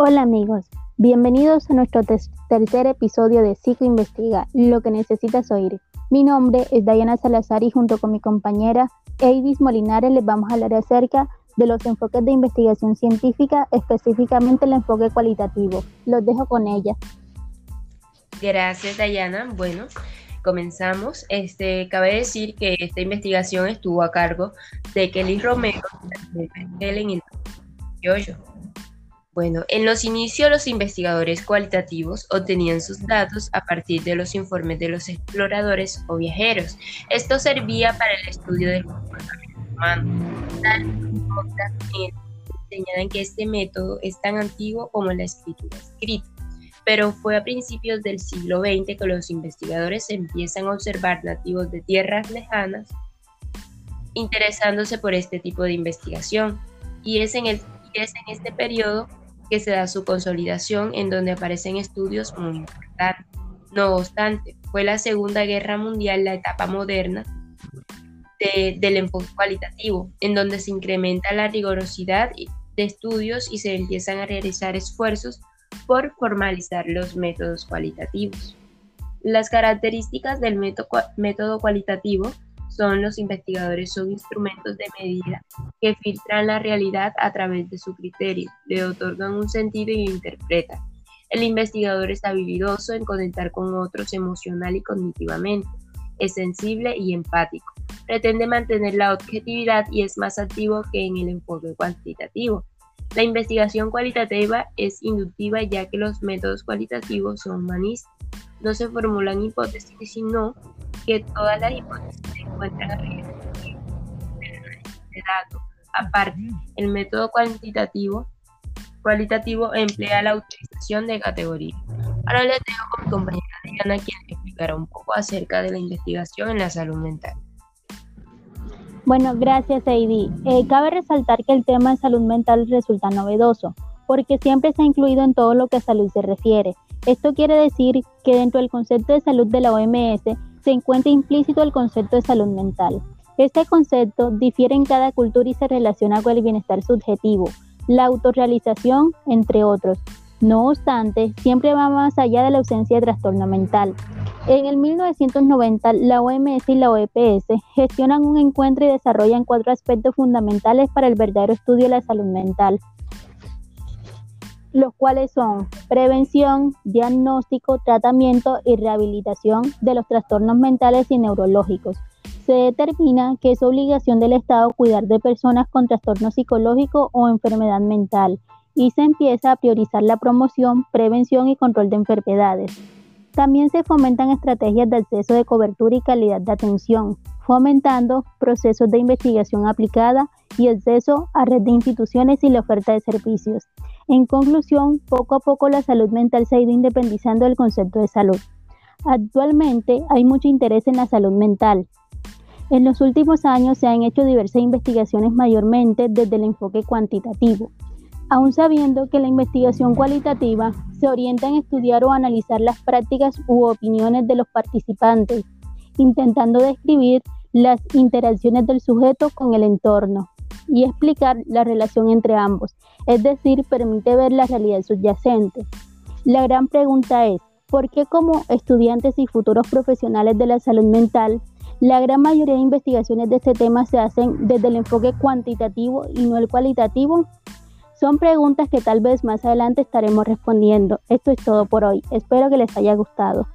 Hola amigos, bienvenidos a nuestro tercer episodio de Ciclo Investiga, lo que necesitas oír. Mi nombre es Diana Salazar y junto con mi compañera Eidis Molinares les vamos a hablar acerca de los enfoques de investigación científica, específicamente el enfoque cualitativo. Los dejo con ella. Gracias Diana. Bueno, comenzamos. Este, cabe decir que esta investigación estuvo a cargo de Kelly Romero, de Helen y Yoyo. Bueno, en los inicios los investigadores cualitativos obtenían sus datos a partir de los informes de los exploradores o viajeros. Esto servía para el estudio del comportamiento humano. Señalan que este método es tan antiguo como la escritura escrita, pero fue a principios del siglo XX que los investigadores empiezan a observar nativos de tierras lejanas interesándose por este tipo de investigación. Y es en, el, es en este periodo que se da su consolidación en donde aparecen estudios muy importantes. No obstante, fue la Segunda Guerra Mundial la etapa moderna del enfoque cualitativo, en donde se incrementa la rigurosidad de estudios y se empiezan a realizar esfuerzos por formalizar los métodos cualitativos. Las características del método cualitativo son los investigadores son instrumentos de medida que filtran la realidad a través de su criterio, le otorgan un sentido y interpretan. El investigador es habilidoso en conectar con otros emocional y cognitivamente, es sensible y empático. Pretende mantener la objetividad y es más activo que en el enfoque cuantitativo. La investigación cualitativa es inductiva ya que los métodos cualitativos son humanistas. No se formulan hipótesis, sino que todas las hipótesis se encuentran alrededor de datos. Aparte, el método cuantitativo cualitativo emplea la utilización de categorías. Ahora les dejo con mi compañera Diana, quien explicará un poco acerca de la investigación en la salud mental. Bueno, gracias Heidi. Eh, cabe resaltar que el tema de salud mental resulta novedoso, porque siempre se ha incluido en todo lo que a salud se refiere. Esto quiere decir que dentro del concepto de salud de la OMS se encuentra implícito el concepto de salud mental. Este concepto difiere en cada cultura y se relaciona con el bienestar subjetivo, la autorrealización, entre otros. No obstante, siempre va más allá de la ausencia de trastorno mental. En el 1990, la OMS y la OEPS gestionan un encuentro y desarrollan cuatro aspectos fundamentales para el verdadero estudio de la salud mental los cuales son prevención, diagnóstico, tratamiento y rehabilitación de los trastornos mentales y neurológicos. Se determina que es obligación del Estado cuidar de personas con trastorno psicológico o enfermedad mental y se empieza a priorizar la promoción, prevención y control de enfermedades. También se fomentan estrategias de acceso de cobertura y calidad de atención, fomentando procesos de investigación aplicada y acceso a red de instituciones y la oferta de servicios. En conclusión, poco a poco la salud mental se ha ido independizando del concepto de salud. Actualmente hay mucho interés en la salud mental. En los últimos años se han hecho diversas investigaciones mayormente desde el enfoque cuantitativo, aun sabiendo que la investigación cualitativa se orienta en estudiar o analizar las prácticas u opiniones de los participantes, intentando describir las interacciones del sujeto con el entorno y explicar la relación entre ambos, es decir, permite ver la realidad subyacente. La gran pregunta es, ¿por qué como estudiantes y futuros profesionales de la salud mental, la gran mayoría de investigaciones de este tema se hacen desde el enfoque cuantitativo y no el cualitativo? Son preguntas que tal vez más adelante estaremos respondiendo. Esto es todo por hoy. Espero que les haya gustado.